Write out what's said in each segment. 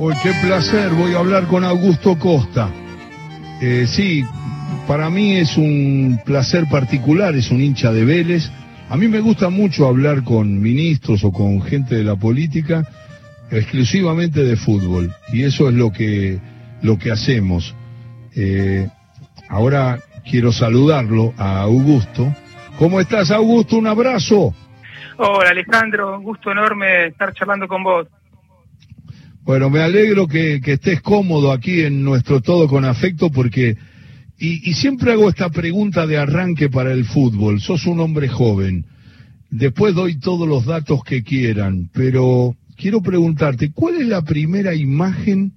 Hoy qué placer, voy a hablar con Augusto Costa. Eh, sí, para mí es un placer particular, es un hincha de Vélez. A mí me gusta mucho hablar con ministros o con gente de la política exclusivamente de fútbol y eso es lo que lo que hacemos. Eh, ahora quiero saludarlo a Augusto. ¿Cómo estás, Augusto? Un abrazo. Hola, Alejandro. Un gusto enorme estar charlando con vos. Bueno, me alegro que, estés cómodo aquí en nuestro Todo con Afecto porque, y, y, siempre hago esta pregunta de arranque para el fútbol, sos un hombre joven, después doy todos los datos que quieran, pero quiero preguntarte, ¿cuál es la primera imagen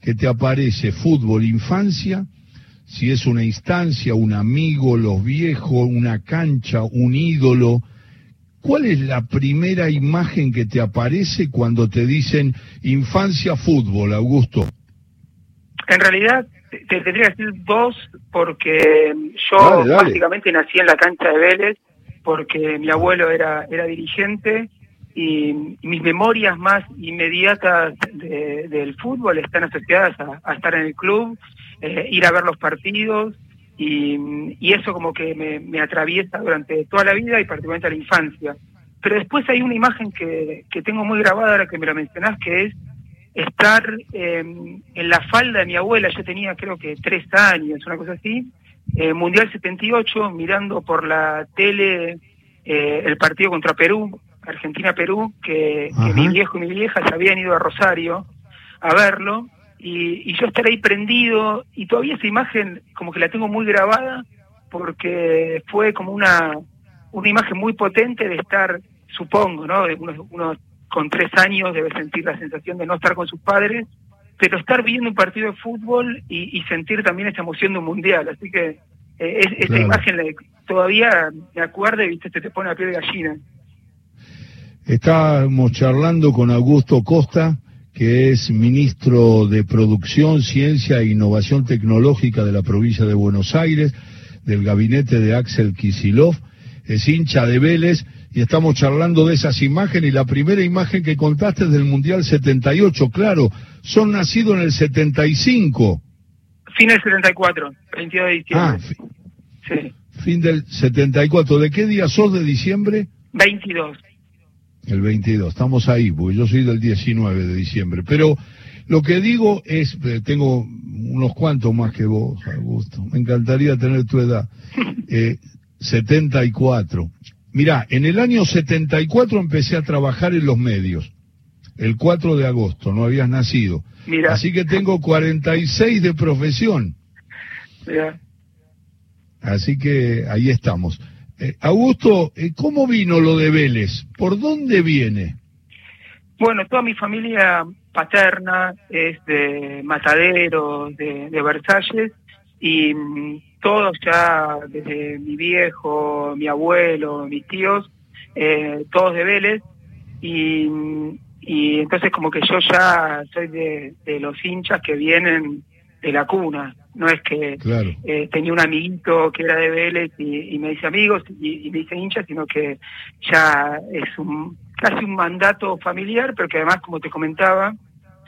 que te aparece, fútbol, infancia, si es una instancia, un amigo, los viejos, una cancha, un ídolo, ¿Cuál es la primera imagen que te aparece cuando te dicen infancia fútbol, Augusto? En realidad te tendría que decir dos porque yo básicamente nací en la cancha de Vélez porque mi abuelo era era dirigente y, mis memorias más inmediatas del fútbol están asociadas a, estar en el club, eh, ir a ver los partidos y, eso como que me, atraviesa durante toda la vida y particularmente la infancia. Pero después hay una imagen que, tengo muy grabada ahora que me la mencionás, que es estar em, en la falda de mi abuela, yo tenía creo que tres años, una cosa así, eh, Mundial 78, mirando por la tele eh, el partido contra Perú, Argentina-Perú, que, que mi viejo y mi vieja se habían ido a Rosario a verlo, y, yo estar ahí prendido y todavía esa imagen como que la tengo muy grabada porque fue como una, una imagen muy potente de estar, supongo, ¿no? Uno, uno con tres años debe sentir la sensación de no estar con sus padres, pero estar viendo un partido de fútbol y, sentir también esa emoción de un mundial. Así que eh, esa imagen todavía me acuerdo y viste, te, te pone a pie de gallina. Estábamos charlando con Augusto Costa, que es ministro de Producción, Ciencia e Innovación Tecnológica de la provincia de Buenos Aires, del gabinete de Axel Kisilov, es hincha de Vélez y estamos charlando de esas imágenes y la primera imagen que contaste es del Mundial 78, claro, son nacidos en el 75. Fin del 74, 22 de diciembre. Ah, sí. Fin del 74. ¿De qué día sos de diciembre? 22. El 22, estamos ahí, porque yo soy del 19 de diciembre. Pero lo que digo es, eh, tengo unos cuantos más que vos, Augusto. Me encantaría tener tu edad. Eh, 74. Mirá, en el año 74 empecé a trabajar en los medios. El 4 de agosto, no habías nacido. Así que tengo 46 de profesión. Mirá. Así que ahí estamos. Eh, Augusto, eh, ¿cómo vino lo de Vélez? ¿Por dónde viene? Bueno, toda mi familia paterna es de Matadero, de, Versalles, y mm, todos ya, desde mi viejo, mi abuelo, mis tíos, eh, todos de Vélez, y, y, entonces como que yo ya soy de, de los hinchas que vienen de la cuna, no es que eh, tenía un amiguito que era de Vélez y, me dice amigos y, me dice hincha, sino que ya es un casi un mandato familiar, pero que además, como te comentaba,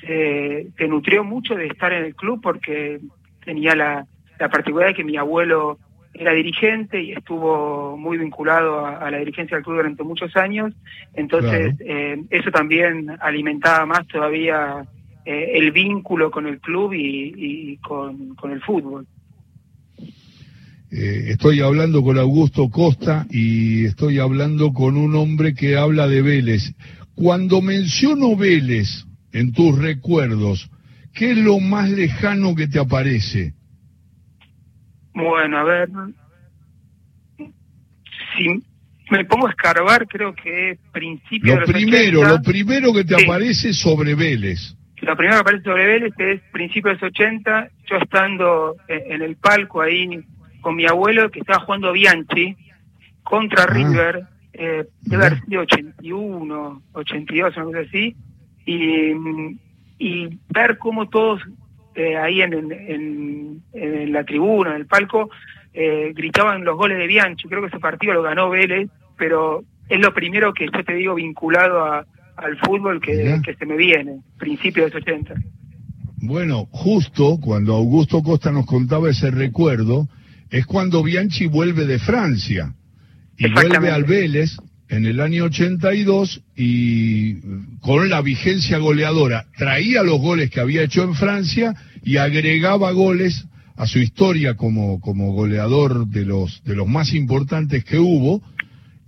se, nutrió mucho de estar en el club porque tenía la, la particularidad de que mi abuelo era dirigente y estuvo muy vinculado a, la dirigencia del club durante muchos años, entonces eh, eso también alimentaba más todavía eh, el vínculo con el club y, con, el fútbol. Eh, estoy hablando con Augusto Costa y estoy hablando con un hombre que habla de Vélez. Cuando menciono Vélez en tus recuerdos, ¿qué es lo más lejano que te aparece? Bueno, a ver, si me pongo a escarbar, creo que es principio lo primero, Lo primero que te aparece sobre Vélez. Lo primero que aparece sobre Vélez es principios de los 80, yo estando en el palco ahí con mi abuelo que estaba jugando Bianchi contra ah. River, eh, debe haber sido 81, 82, una cosa así, y, y ver cómo todos eh, ahí en, en, la tribuna, en el palco, eh, gritaban los goles de Bianchi. Creo que ese partido lo ganó Vélez, pero es lo primero que yo te digo vinculado a, al fútbol que, que se me viene, principio de los 80. Bueno, justo cuando Augusto Costa nos contaba ese recuerdo, es cuando Bianchi vuelve de Francia y vuelve al Vélez en el año 82 y con la vigencia goleadora traía los goles que había hecho en Francia y agregaba goles a su historia como, como goleador de los, de los más importantes que hubo.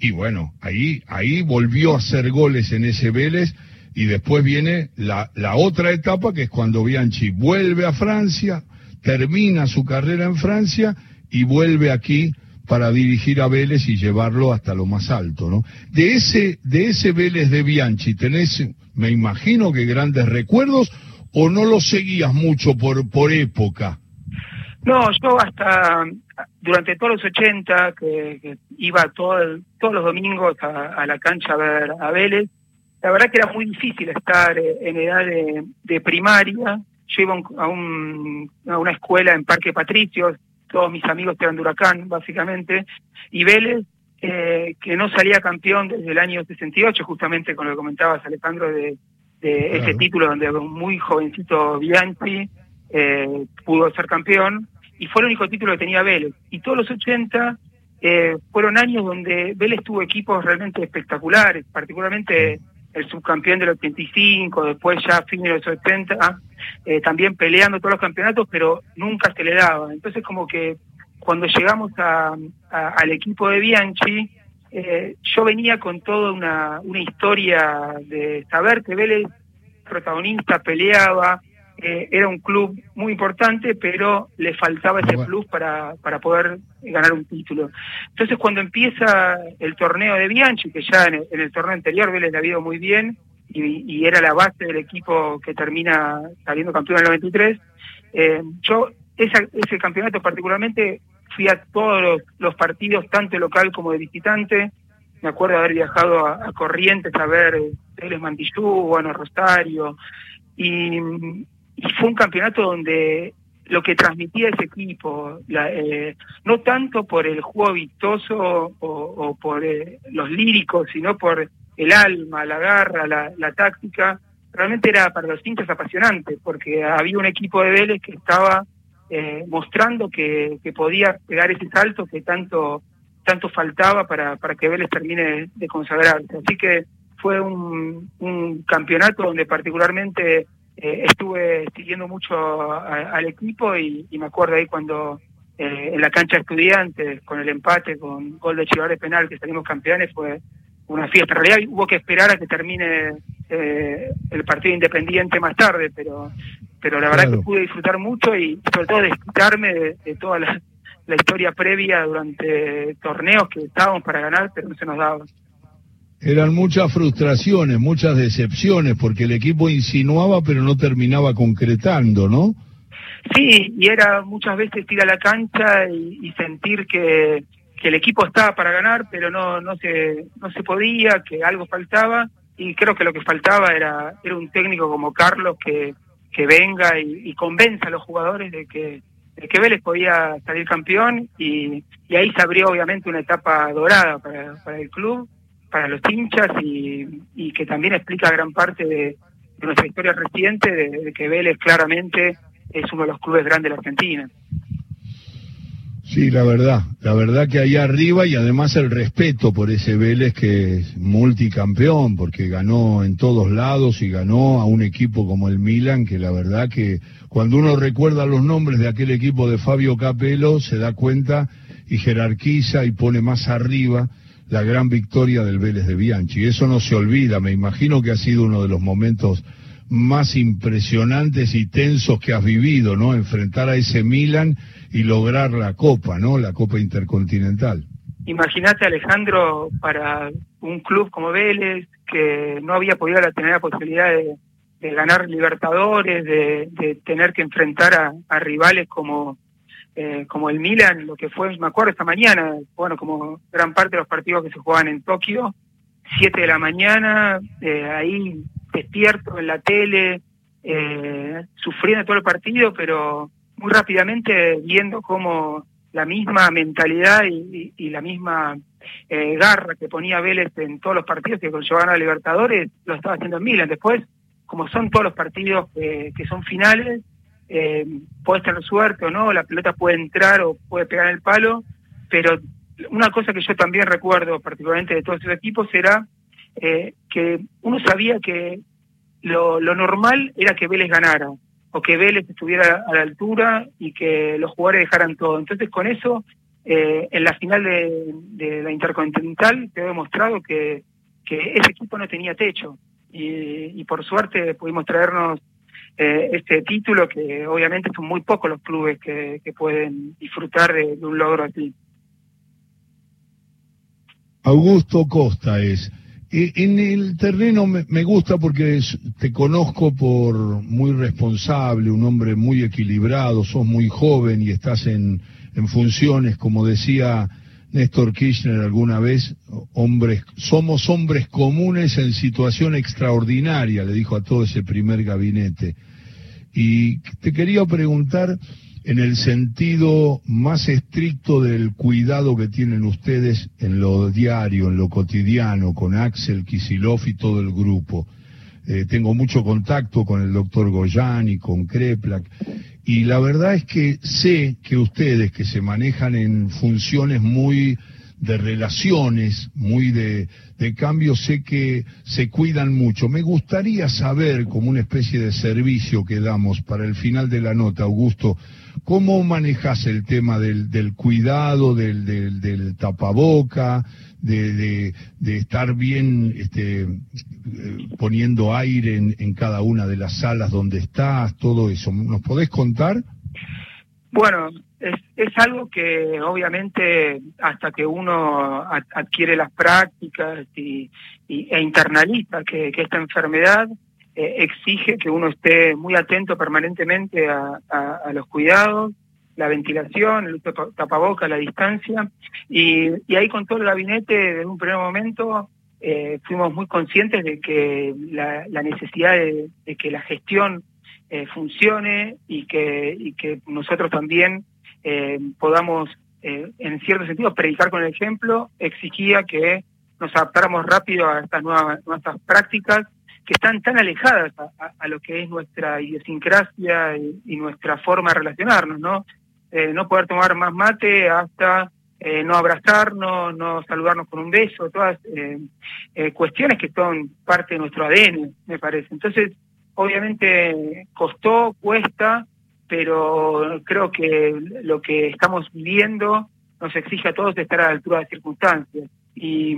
Y bueno, ahí, ahí volvió a hacer goles en ese Vélez y después viene la, la otra etapa que es cuando Bianchi vuelve a Francia, termina su carrera en Francia y vuelve aquí para dirigir a Vélez y llevarlo hasta lo más alto, ¿no? De ese, de ese Vélez de Bianchi, ¿tenés, me imagino que grandes recuerdos o no lo seguías mucho por, por época? No, yo hasta durante todos los 80, que, iba todo todos los domingos a, la cancha a ver a Vélez, la verdad que era muy difícil estar eh, en edad de, primaria. Yo iba a, un, a una escuela en Parque Patricios, todos mis amigos eran de Huracán, básicamente, y Vélez, eh, que no salía campeón desde el año 68, justamente con lo que comentabas, Alejandro, de, de ese título donde un muy jovencito Bianchi eh, pudo ser campeón, y fue el único título que tenía Vélez. Y todos los 80 eh, fueron años donde Vélez tuvo equipos realmente espectaculares, particularmente el subcampeón del 85, después ya a fines de los 70, eh, también peleando todos los campeonatos, pero nunca se le daba. Entonces como que cuando llegamos a, al equipo de Bianchi, eh, yo venía con toda una, una historia de saber que Vélez protagonista peleaba, eh, era un club muy importante, pero le faltaba ese plus para, para poder ganar un título. Entonces, cuando empieza el torneo de Bianchi, que ya en el, torneo anterior Vélez le había ido muy bien y, era la base del equipo que termina saliendo campeón en el 93, eh, yo ese campeonato particularmente fui a todos los, partidos, tanto local como de visitante. Me acuerdo haber viajado a, Corrientes a ver eh, Vélez Mantillú, bueno, Rosario, y, y fue un campeonato donde lo que transmitía ese equipo, eh, no tanto por el juego vistoso o, por eh, los líricos, sino por el alma, la garra, la, táctica, realmente era para los hinchas apasionante, porque había un equipo de Vélez que estaba eh, mostrando que, podía pegar ese salto que tanto tanto faltaba para, para que Vélez termine de consagrarse. Así que fue un, un campeonato donde particularmente eh, estuve siguiendo mucho al equipo y, me acuerdo ahí cuando eh, en la cancha de estudiantes, con el empate, con gol de Chivales penal, que salimos campeones, fue una fiesta. En realidad hubo que esperar a que termine eh, el partido independiente más tarde, pero pero la verdad que pude disfrutar mucho y sobre todo desquitarme de, de toda la, la historia previa durante torneos que estábamos para ganar, pero no se nos daba. Eran muchas frustraciones, muchas decepciones, porque el equipo insinuaba pero no terminaba concretando, ¿no? Sí, y era muchas veces ir a la cancha y, sentir que, que, el equipo estaba para ganar, pero no, no, se, no se podía, que algo faltaba, y creo que lo que faltaba era, era un técnico como Carlos que, que venga y, convenza a los jugadores de que, de que Vélez podía salir campeón, y, y ahí se abrió obviamente una etapa dorada para el club para los hinchas y, que también explica gran parte de, nuestra historia reciente, de, que Vélez claramente es uno de los clubes grandes de la Argentina. Sí, la verdad, la verdad que ahí arriba y además el respeto por ese Vélez que es multicampeón, porque ganó en todos lados y ganó a un equipo como el Milan, que la verdad que cuando uno recuerda los nombres de aquel equipo de Fabio Capello, se da cuenta y jerarquiza y pone más arriba la gran victoria del Vélez de Bianchi. Eso no se olvida, me imagino que ha sido uno de los momentos más impresionantes y tensos que has vivido, ¿no? Enfrentar a ese Milan y lograr la Copa, ¿no? La Copa Intercontinental. Imagínate, Alejandro, para un club como Vélez, que no había podido tener la posibilidad de, ganar Libertadores, de, tener que enfrentar a rivales como eh, como el Milan, lo que fue, me acuerdo esta mañana, bueno, como gran parte de los partidos que se juegan en Tokio, 7 de la mañana, eh, ahí despierto en la tele, eh, sufriendo todo el partido, pero muy rápidamente viendo cómo la misma mentalidad y, la misma eh, garra que ponía Vélez en todos los partidos que llevaban a Libertadores, lo estaba haciendo en Milan. Después, como son todos los partidos que son finales, eh, puedes tener suerte o no, la pelota puede entrar o puede pegar el palo, pero una cosa que yo también recuerdo particularmente de todos esos equipos era eh, que uno sabía que lo, normal era que Vélez ganara o que Vélez estuviera a la altura y que los jugadores dejaran todo. Entonces con eso, eh, en la final de, la Intercontinental te he demostrado que, ese equipo no tenía techo y por suerte pudimos traernos eh, este título que obviamente son muy pocos los clubes que, pueden disfrutar de, un logro así. Augusto Costa es. En el terreno me, gusta porque te conozco por muy responsable, un hombre muy equilibrado, sos muy joven y estás en, en funciones, como decía Néstor Kirchner alguna vez, hombres, somos hombres comunes en situación extraordinaria, le dijo a todo ese primer gabinete. Y te quería preguntar en el sentido más estricto del cuidado que tienen ustedes en lo diario, en lo cotidiano, con Axel Kisilov y todo el grupo. Eh, tengo mucho contacto con el doctor Goyan y con Kreplak, y la verdad es que sé que ustedes que se manejan en funciones muy de relaciones, muy de, de cambio, sé que se cuidan mucho. Me gustaría saber, como una especie de servicio que damos para el final de la nota, Augusto, ¿cómo manejas el tema del, del cuidado, del, del, del tapaboca, de, de, estar bien este, poniendo aire en, en cada una de las salas donde estás, todo eso? ¿Nos podés contar? Bueno, es, es algo que obviamente hasta que uno adquiere las prácticas y, e internaliza que, esta enfermedad eh, exige que uno esté muy atento permanentemente a, los cuidados, la ventilación, el tapaboca, la distancia. Y, ahí con todo el gabinete, en un primer momento, eh, fuimos muy conscientes de que la, necesidad de, que la gestión eh, funcione y que, y que nosotros también podamos, eh, en cierto sentido, predicar con el ejemplo, exigía que nos adaptáramos rápido a estas nuevas, nuestras prácticas que están tan alejadas a, lo que es nuestra idiosincrasia y, nuestra forma de relacionarnos, ¿no? Eh, no poder tomar más mate hasta eh, no abrazarnos, no saludarnos con un beso, todas cuestiones que son parte de nuestro ADN, me parece. Entonces, obviamente costó, cuesta, pero creo que lo que estamos viviendo nos exige a todos estar a la altura de las circunstancias. Y,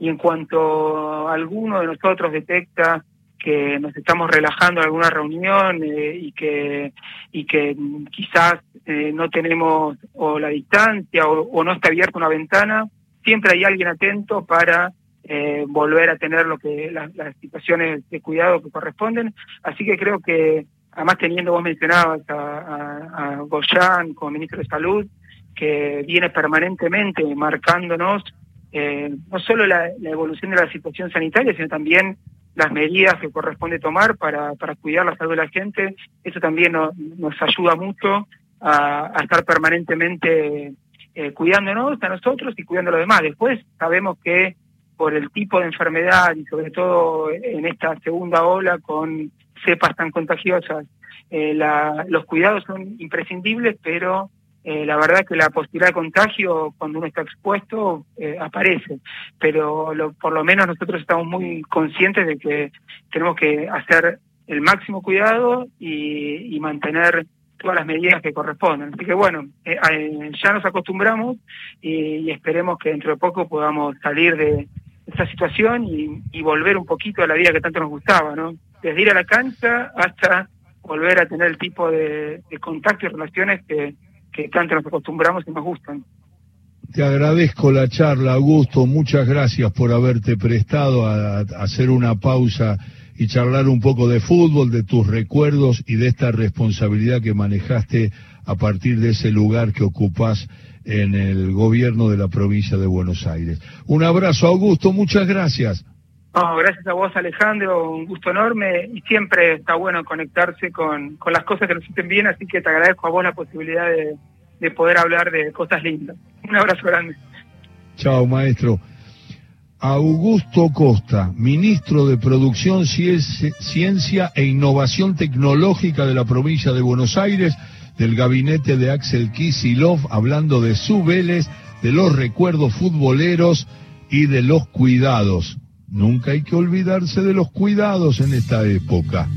y en cuanto alguno de nosotros detecta que nos estamos relajando en alguna reunión eh, y que y que quizás eh, no tenemos o la distancia o, no está abierta una ventana, siempre hay alguien atento para eh, volver a tener lo que las situaciones de cuidado que corresponden. Así que creo que además teniendo, vos mencionabas a, a, como ministro de Salud, que viene permanentemente marcándonos eh, no solo la, evolución de la situación sanitaria, sino también las medidas que corresponde tomar para, para cuidar la salud de la gente. Eso también nos ayuda mucho a, estar permanentemente eh, cuidándonos a nosotros y cuidando a los demás. Después sabemos que por el tipo de enfermedad y sobre todo en esta segunda ola con cepas tan contagiosas. Eh, la, los cuidados son imprescindibles, pero eh, la verdad que la posibilidad de contagio cuando uno está expuesto eh, aparece. Pero por lo menos nosotros estamos muy conscientes de que tenemos que hacer el máximo cuidado y, mantener todas las medidas que corresponden. Así que bueno, ya nos acostumbramos y, esperemos que dentro de poco podamos salir de esta situación y volver un poquito a la vida que tanto nos gustaba, ¿no? Desde ir a la cancha hasta volver a tener el tipo de, contacto y relaciones que, tanto nos acostumbramos y nos gustan. Te agradezco la charla, Augusto. Muchas gracias por haberte prestado a, hacer una pausa y charlar un poco de fútbol, de tus recuerdos y de esta responsabilidad que manejaste a partir de ese lugar que ocupás en el gobierno de la provincia de Buenos Aires. Un abrazo, Augusto. Muchas gracias gracias a vos Alejandro, un gusto enorme y siempre está bueno conectarse con, con las cosas que nos hacen bien, así que te agradezco a vos la posibilidad de, de poder hablar de cosas lindas. Un abrazo grande. Chao, maestro. Augusto Costa, ministro de Producción, Ciencia e Innovación Tecnológica de la provincia de Buenos Aires, del gabinete de Axel Kisilov, hablando de su Vélez, de los recuerdos futboleros y de los cuidados. Nunca hay que olvidarse de los cuidados en esta época.